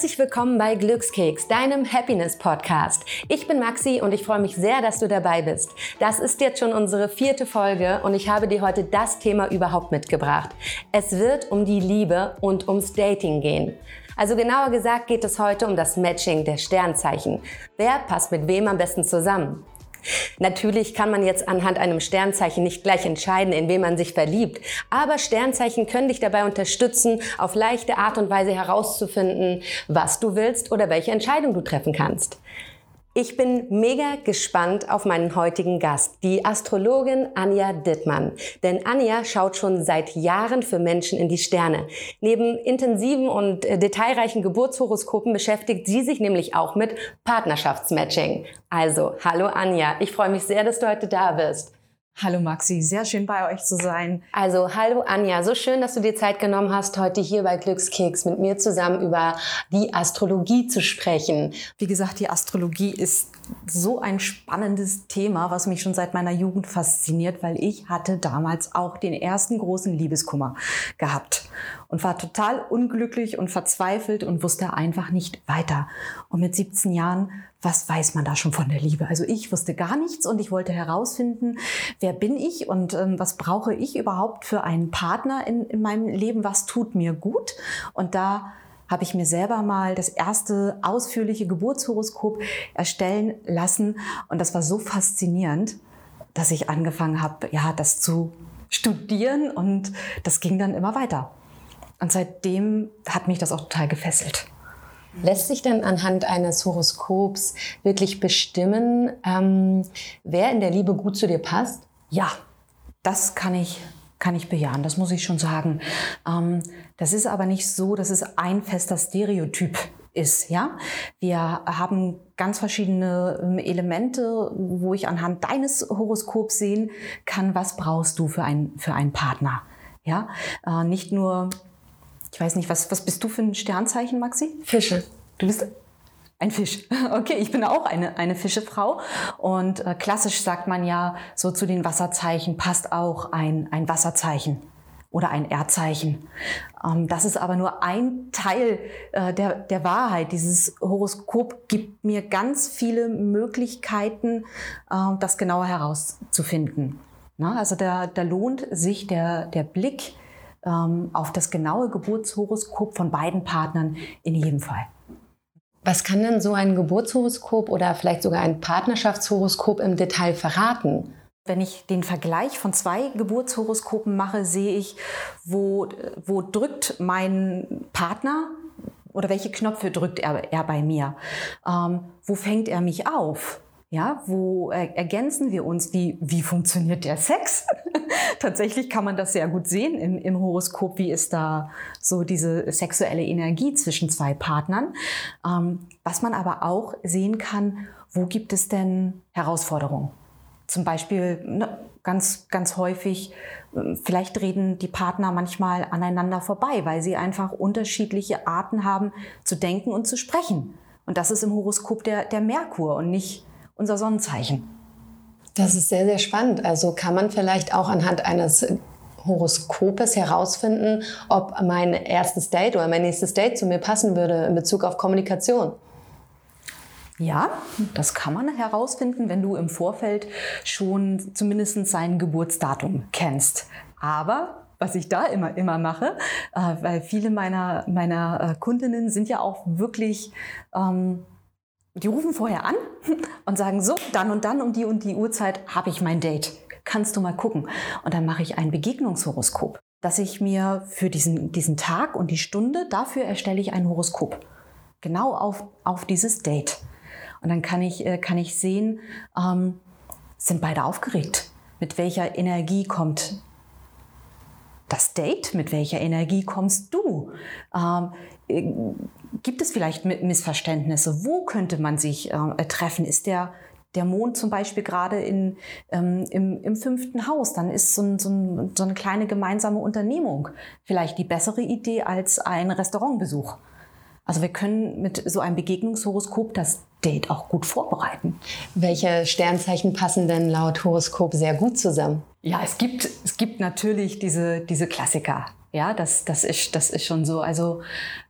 Herzlich willkommen bei Glückskeks, deinem Happiness Podcast. Ich bin Maxi und ich freue mich sehr, dass du dabei bist. Das ist jetzt schon unsere vierte Folge und ich habe dir heute das Thema überhaupt mitgebracht. Es wird um die Liebe und ums Dating gehen. Also genauer gesagt geht es heute um das Matching der Sternzeichen. Wer passt mit wem am besten zusammen? Natürlich kann man jetzt anhand einem Sternzeichen nicht gleich entscheiden, in wen man sich verliebt, aber Sternzeichen können dich dabei unterstützen, auf leichte Art und Weise herauszufinden, was du willst oder welche Entscheidung du treffen kannst. Ich bin mega gespannt auf meinen heutigen Gast, die Astrologin Anja Dittmann. Denn Anja schaut schon seit Jahren für Menschen in die Sterne. Neben intensiven und äh, detailreichen Geburtshoroskopen beschäftigt sie sich nämlich auch mit Partnerschaftsmatching. Also, hallo Anja, ich freue mich sehr, dass du heute da bist. Hallo Maxi, sehr schön bei euch zu sein. Also hallo Anja, so schön, dass du dir Zeit genommen hast, heute hier bei Glückskeks mit mir zusammen über die Astrologie zu sprechen. Wie gesagt, die Astrologie ist so ein spannendes Thema, was mich schon seit meiner Jugend fasziniert, weil ich hatte damals auch den ersten großen Liebeskummer gehabt und war total unglücklich und verzweifelt und wusste einfach nicht weiter. Und mit 17 Jahren, was weiß man da schon von der Liebe? Also ich wusste gar nichts und ich wollte herausfinden, wer bin ich und ähm, was brauche ich überhaupt für einen Partner in, in meinem Leben? Was tut mir gut? Und da habe ich mir selber mal das erste ausführliche Geburtshoroskop erstellen lassen. Und das war so faszinierend, dass ich angefangen habe, ja, das zu studieren und das ging dann immer weiter. Und seitdem hat mich das auch total gefesselt. Lässt sich denn anhand eines Horoskops wirklich bestimmen, ähm, wer in der Liebe gut zu dir passt? Ja, das kann ich kann ich bejahen, das muss ich schon sagen. Ähm, das ist aber nicht so, dass es ein fester Stereotyp ist. Ja, wir haben ganz verschiedene ähm, Elemente, wo ich anhand deines Horoskops sehen kann, was brauchst du für einen für einen Partner. Ja, äh, nicht nur, ich weiß nicht, was was bist du für ein Sternzeichen, Maxi? Fische. Du bist ein Fisch. Okay, ich bin auch eine, eine Fischefrau. Und äh, klassisch sagt man ja, so zu den Wasserzeichen passt auch ein, ein Wasserzeichen oder ein Erdzeichen. Ähm, das ist aber nur ein Teil äh, der, der Wahrheit. Dieses Horoskop gibt mir ganz viele Möglichkeiten, äh, das genauer herauszufinden. Na, also da, da lohnt sich der, der Blick ähm, auf das genaue Geburtshoroskop von beiden Partnern in jedem Fall. Was kann denn so ein Geburtshoroskop oder vielleicht sogar ein Partnerschaftshoroskop im Detail verraten? Wenn ich den Vergleich von zwei Geburtshoroskopen mache, sehe ich, wo, wo drückt mein Partner oder welche Knöpfe drückt er, er bei mir? Ähm, wo fängt er mich auf? Ja, wo ergänzen wir uns? Wie, wie funktioniert der Sex? Tatsächlich kann man das sehr gut sehen im, im Horoskop. Wie ist da so diese sexuelle Energie zwischen zwei Partnern? Ähm, was man aber auch sehen kann, wo gibt es denn Herausforderungen? Zum Beispiel ne, ganz, ganz häufig, ähm, vielleicht reden die Partner manchmal aneinander vorbei, weil sie einfach unterschiedliche Arten haben zu denken und zu sprechen. Und das ist im Horoskop der, der Merkur und nicht unser Sonnenzeichen. Das ist sehr, sehr spannend. Also kann man vielleicht auch anhand eines Horoskopes herausfinden, ob mein erstes Date oder mein nächstes Date zu mir passen würde in Bezug auf Kommunikation. Ja, das kann man herausfinden, wenn du im Vorfeld schon zumindest sein Geburtsdatum kennst. Aber was ich da immer, immer mache, äh, weil viele meiner, meiner äh, Kundinnen sind ja auch wirklich ähm, die rufen vorher an und sagen, so, dann und dann um die und die Uhrzeit habe ich mein Date. Kannst du mal gucken? Und dann mache ich ein Begegnungshoroskop, dass ich mir für diesen, diesen Tag und die Stunde, dafür erstelle ich ein Horoskop. Genau auf, auf dieses Date. Und dann kann ich, äh, kann ich sehen, ähm, sind beide aufgeregt? Mit welcher Energie kommt das Date? Mit welcher Energie kommst du? Ähm, äh, gibt es vielleicht Missverständnisse? Wo könnte man sich äh, treffen? Ist der, der Mond zum Beispiel gerade in, ähm, im, im fünften Haus? Dann ist so, ein, so, ein, so eine kleine gemeinsame Unternehmung vielleicht die bessere Idee als ein Restaurantbesuch. Also wir können mit so einem Begegnungshoroskop das Date auch gut vorbereiten. Welche Sternzeichen passen denn laut Horoskop sehr gut zusammen? Ja, es gibt, es gibt natürlich diese, diese Klassiker. Ja, das, das, ist, das ist schon so. Also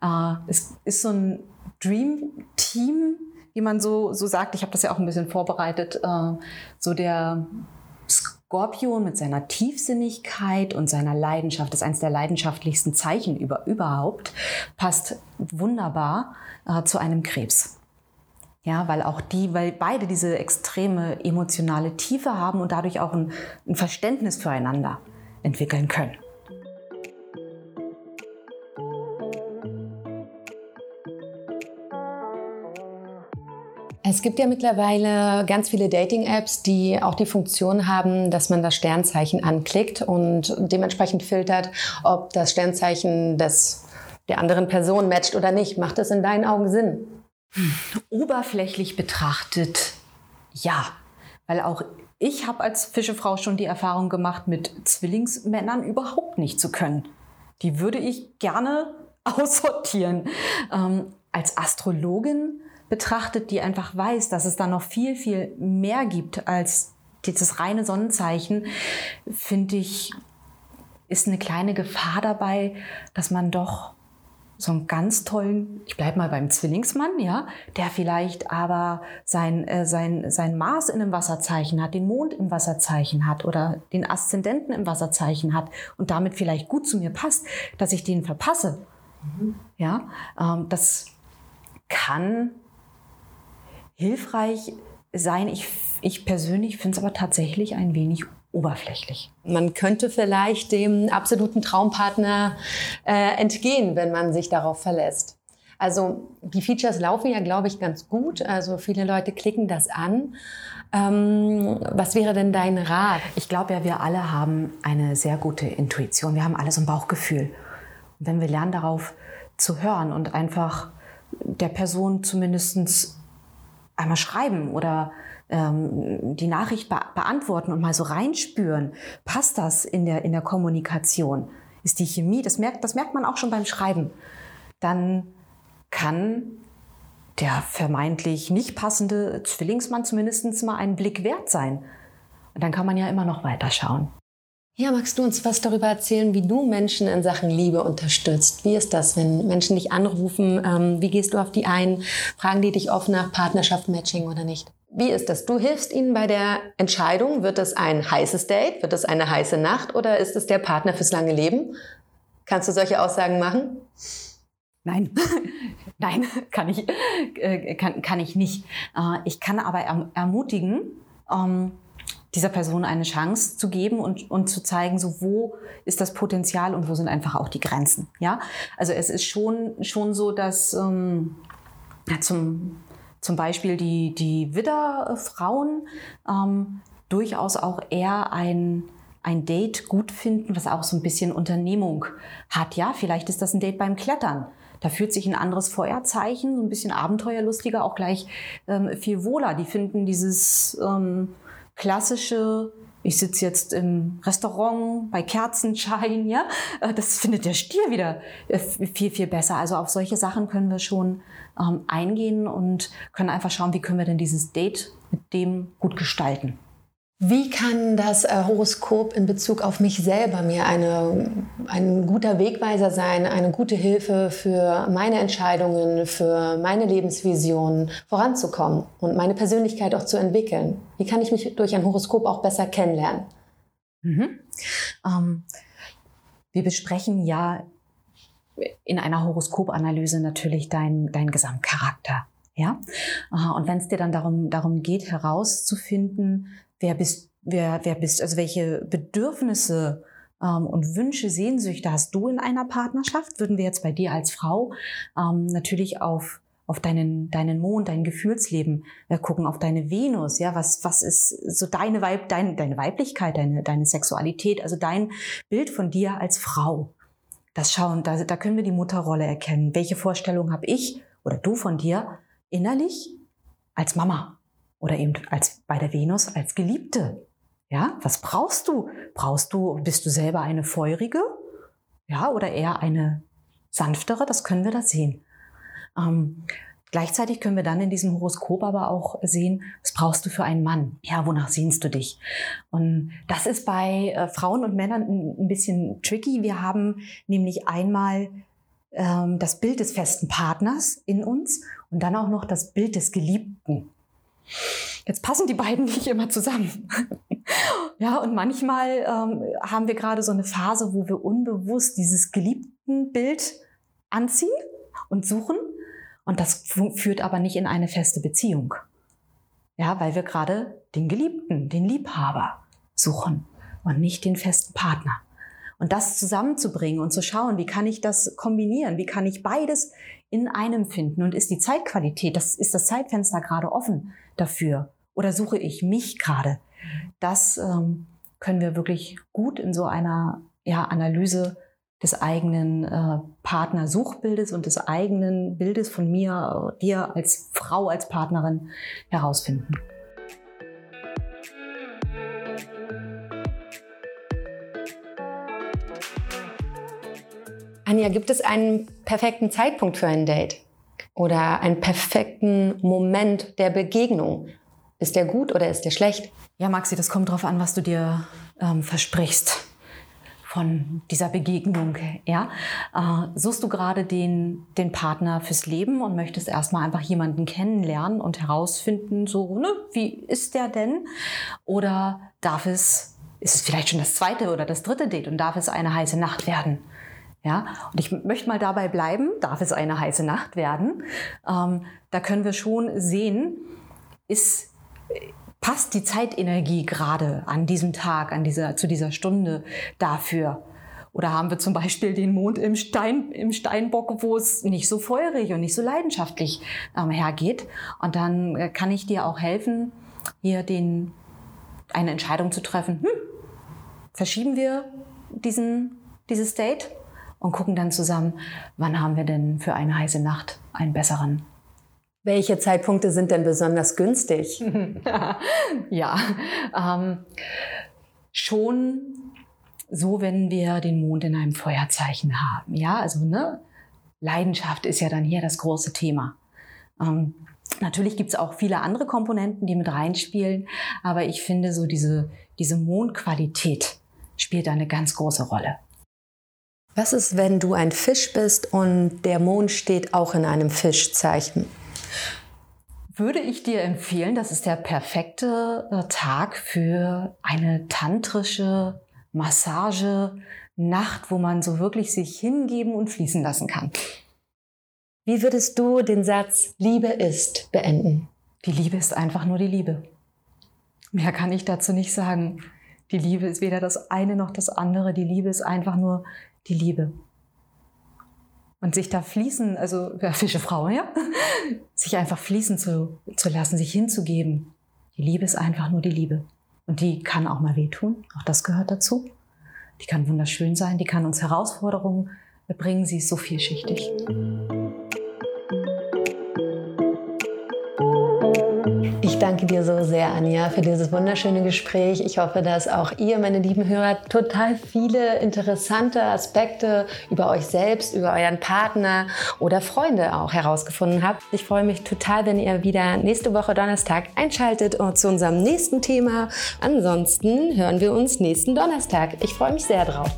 äh, es ist so ein Dream Team, wie man so, so sagt. Ich habe das ja auch ein bisschen vorbereitet. Äh, so der Skorpion mit seiner Tiefsinnigkeit und seiner Leidenschaft, das ist eines der leidenschaftlichsten Zeichen über, überhaupt, passt wunderbar äh, zu einem Krebs. Ja, weil auch die, weil beide diese extreme emotionale Tiefe haben und dadurch auch ein, ein Verständnis füreinander entwickeln können. Es gibt ja mittlerweile ganz viele Dating-Apps, die auch die Funktion haben, dass man das Sternzeichen anklickt und dementsprechend filtert, ob das Sternzeichen des, der anderen Person matcht oder nicht. Macht das in deinen Augen Sinn? Oberflächlich betrachtet, ja. Weil auch ich habe als Fischefrau schon die Erfahrung gemacht, mit Zwillingsmännern überhaupt nicht zu können. Die würde ich gerne aussortieren. Ähm, als Astrologin betrachtet, die einfach weiß, dass es da noch viel, viel mehr gibt als dieses reine Sonnenzeichen, finde ich, ist eine kleine Gefahr dabei, dass man doch so einen ganz tollen, ich bleibe mal beim Zwillingsmann, ja, der vielleicht aber sein, äh, sein, sein Mars in einem Wasserzeichen hat, den Mond im Wasserzeichen hat oder den Aszendenten im Wasserzeichen hat und damit vielleicht gut zu mir passt, dass ich den verpasse. Mhm. Ja, ähm, das kann hilfreich sein. Ich, ich persönlich finde es aber tatsächlich ein wenig oberflächlich. Man könnte vielleicht dem absoluten Traumpartner äh, entgehen, wenn man sich darauf verlässt. Also die Features laufen ja, glaube ich, ganz gut. Also viele Leute klicken das an. Ähm, was wäre denn dein Rat? Ich glaube ja, wir alle haben eine sehr gute Intuition. Wir haben alle so ein Bauchgefühl. Wenn wir lernen, darauf zu hören und einfach der Person zumindest einmal schreiben oder ähm, die Nachricht be beantworten und mal so reinspüren, passt das in der, in der Kommunikation? Ist die Chemie, das merkt, das merkt man auch schon beim Schreiben. Dann kann der vermeintlich nicht passende Zwillingsmann zumindest mal einen Blick wert sein. Und dann kann man ja immer noch weiter schauen. Ja, magst du uns was darüber erzählen, wie du Menschen in Sachen Liebe unterstützt? Wie ist das, wenn Menschen dich anrufen? Ähm, wie gehst du auf die ein? Fragen die dich oft nach Partnerschaft, Matching oder nicht? Wie ist das? Du hilfst ihnen bei der Entscheidung. Wird es ein heißes Date? Wird es eine heiße Nacht? Oder ist es der Partner fürs lange Leben? Kannst du solche Aussagen machen? Nein, nein, kann ich, äh, kann, kann ich nicht. Äh, ich kann aber erm-, ermutigen, ähm, dieser Person eine Chance zu geben und, und zu zeigen, so wo ist das Potenzial und wo sind einfach auch die Grenzen. Ja, also es ist schon, schon so, dass ähm, ja, zum, zum Beispiel die, die Widder-Frauen ähm, durchaus auch eher ein, ein Date gut finden, was auch so ein bisschen Unternehmung hat. Ja, vielleicht ist das ein Date beim Klettern. Da fühlt sich ein anderes Feuerzeichen, so ein bisschen abenteuerlustiger, auch gleich ähm, viel wohler. Die finden dieses ähm, klassische, ich sitze jetzt im Restaurant bei Kerzenschein, ja, äh, das findet der Stier wieder äh, viel, viel besser. Also auf solche Sachen können wir schon ähm, eingehen und können einfach schauen, wie können wir denn dieses Date mit dem gut gestalten. Wie kann das äh, Horoskop in Bezug auf mich selber mir eine, ein guter Wegweiser sein, eine gute Hilfe für meine Entscheidungen, für meine Lebensvision voranzukommen und meine Persönlichkeit auch zu entwickeln? Wie kann ich mich durch ein Horoskop auch besser kennenlernen? Mhm. Ähm, wir besprechen ja in einer Horoskopanalyse natürlich deinen dein Gesamtcharakter. Ja? Und wenn es dir dann darum, darum geht, herauszufinden, wer bist, wer, wer bist, also welche Bedürfnisse ähm, und Wünsche, Sehnsüchte hast du in einer Partnerschaft? Würden wir jetzt bei dir als Frau ähm, natürlich auf auf deinen, deinen Mond, dein Gefühlsleben äh, gucken, auf deine Venus, ja, was, was ist so deine, Weib, dein, deine Weiblichkeit, deine, deine Sexualität, also dein Bild von dir als Frau. Das schauen, da, da können wir die Mutterrolle erkennen. Welche Vorstellung habe ich oder du von dir innerlich als Mama? Oder eben als bei der Venus als Geliebte. Ja, was brauchst du? Brauchst du, bist du selber eine feurige? Ja, oder eher eine sanftere? Das können wir da sehen. Ähm, gleichzeitig können wir dann in diesem Horoskop aber auch sehen, was brauchst du für einen Mann? Ja, wonach sehnst du dich? Und das ist bei äh, Frauen und Männern ein, ein bisschen tricky. Wir haben nämlich einmal ähm, das Bild des festen Partners in uns und dann auch noch das Bild des Geliebten. Jetzt passen die beiden nicht immer zusammen. ja, und manchmal ähm, haben wir gerade so eine Phase, wo wir unbewusst dieses geliebten Bild anziehen und suchen. Und das führt aber nicht in eine feste Beziehung. Ja, weil wir gerade den Geliebten, den Liebhaber suchen und nicht den festen Partner. Und das zusammenzubringen und zu schauen, wie kann ich das kombinieren? Wie kann ich beides in einem finden? Und ist die Zeitqualität, das ist das Zeitfenster gerade offen dafür? Oder suche ich mich gerade? Das ähm, können wir wirklich gut in so einer ja, Analyse des eigenen äh, Partnersuchbildes und des eigenen Bildes von mir, dir als Frau, als Partnerin herausfinden. Anja, gibt es einen perfekten Zeitpunkt für ein Date? Oder einen perfekten Moment der Begegnung? Ist der gut oder ist der schlecht? Ja, Maxi, das kommt darauf an, was du dir ähm, versprichst von dieser Begegnung. Ja? Äh, suchst du gerade den, den Partner fürs Leben und möchtest erstmal einfach jemanden kennenlernen und herausfinden, so, ne, wie ist der denn? Oder darf es, ist es vielleicht schon das zweite oder das dritte Date und darf es eine heiße Nacht werden? Ja, und ich möchte mal dabei bleiben, darf es eine heiße Nacht werden. Ähm, da können wir schon sehen, ist, passt die Zeitenergie gerade an diesem Tag, an dieser, zu dieser Stunde dafür? Oder haben wir zum Beispiel den Mond im, Stein, im Steinbock, wo es nicht so feurig und nicht so leidenschaftlich ähm, hergeht? Und dann äh, kann ich dir auch helfen, hier den, eine Entscheidung zu treffen. Hm, verschieben wir diesen, dieses Date und gucken dann zusammen, wann haben wir denn für eine heiße Nacht einen besseren. Welche Zeitpunkte sind denn besonders günstig? ja, ähm, schon so, wenn wir den Mond in einem Feuerzeichen haben. Ja, also ne, Leidenschaft ist ja dann hier das große Thema. Ähm, natürlich gibt es auch viele andere Komponenten, die mit reinspielen, aber ich finde so diese, diese Mondqualität spielt da eine ganz große Rolle. Was ist, wenn du ein Fisch bist und der Mond steht auch in einem Fischzeichen? Würde ich dir empfehlen, das ist der perfekte äh, Tag für eine tantrische Massage, Nacht, wo man so wirklich sich hingeben und fließen lassen kann. Wie würdest du den Satz Liebe ist beenden? Die Liebe ist einfach nur die Liebe. Mehr kann ich dazu nicht sagen. Die Liebe ist weder das eine noch das andere. Die Liebe ist einfach nur die Liebe. Und sich da fließen, also ja, Fische Frau, ja, sich einfach fließen zu, zu lassen, sich hinzugeben. Die Liebe ist einfach nur die Liebe. Und die kann auch mal wehtun, auch das gehört dazu. Die kann wunderschön sein, die kann uns Herausforderungen bringen, sie ist so vielschichtig. Danke dir so sehr, Anja, für dieses wunderschöne Gespräch. Ich hoffe, dass auch ihr, meine lieben Hörer, total viele interessante Aspekte über euch selbst, über euren Partner oder Freunde auch herausgefunden habt. Ich freue mich total, wenn ihr wieder nächste Woche Donnerstag einschaltet zu unserem nächsten Thema. Ansonsten hören wir uns nächsten Donnerstag. Ich freue mich sehr drauf.